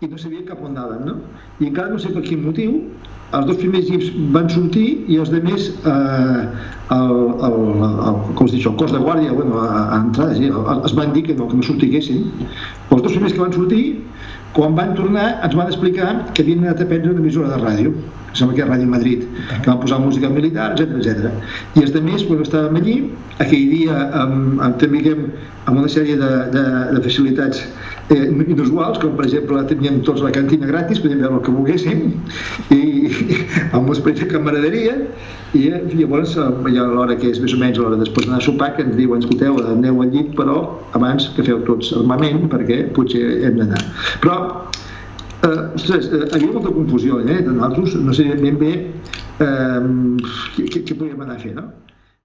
i no sabien cap on anaven, no? I encara no sé per quin motiu, els dos primers jeeps van sortir i els altres, eh, el, el, el, com es diu, el cos de guàrdia, bueno, a, a entrades, eh, es van dir que no, que no sortiguessin. Els dos primers que van sortir, quan van tornar, ens van explicar que havien anat a prendre una emissora de ràdio, que sembla que era Ràdio Madrid, que van posar música militar, etc etc. I els altres, quan estàvem allí, aquell dia amb, amb, també amb una sèrie de, de, de facilitats eh, inusuals, com per exemple teníem tots la cantina gratis, podíem veure el que volguéssim, i, i amb l'esperit de camaraderia, i eh, llavors eh, hi ha l'hora que és més o menys l'hora després d'anar a sopar, que ens diuen, escolteu, aneu al llit, però abans que feu tots armament, perquè potser hem d'anar. Però eh, ostres, eh, hi havia molta confusió, eh? Nosaltres no sabíem ben bé eh, què, què podíem anar a fer, no?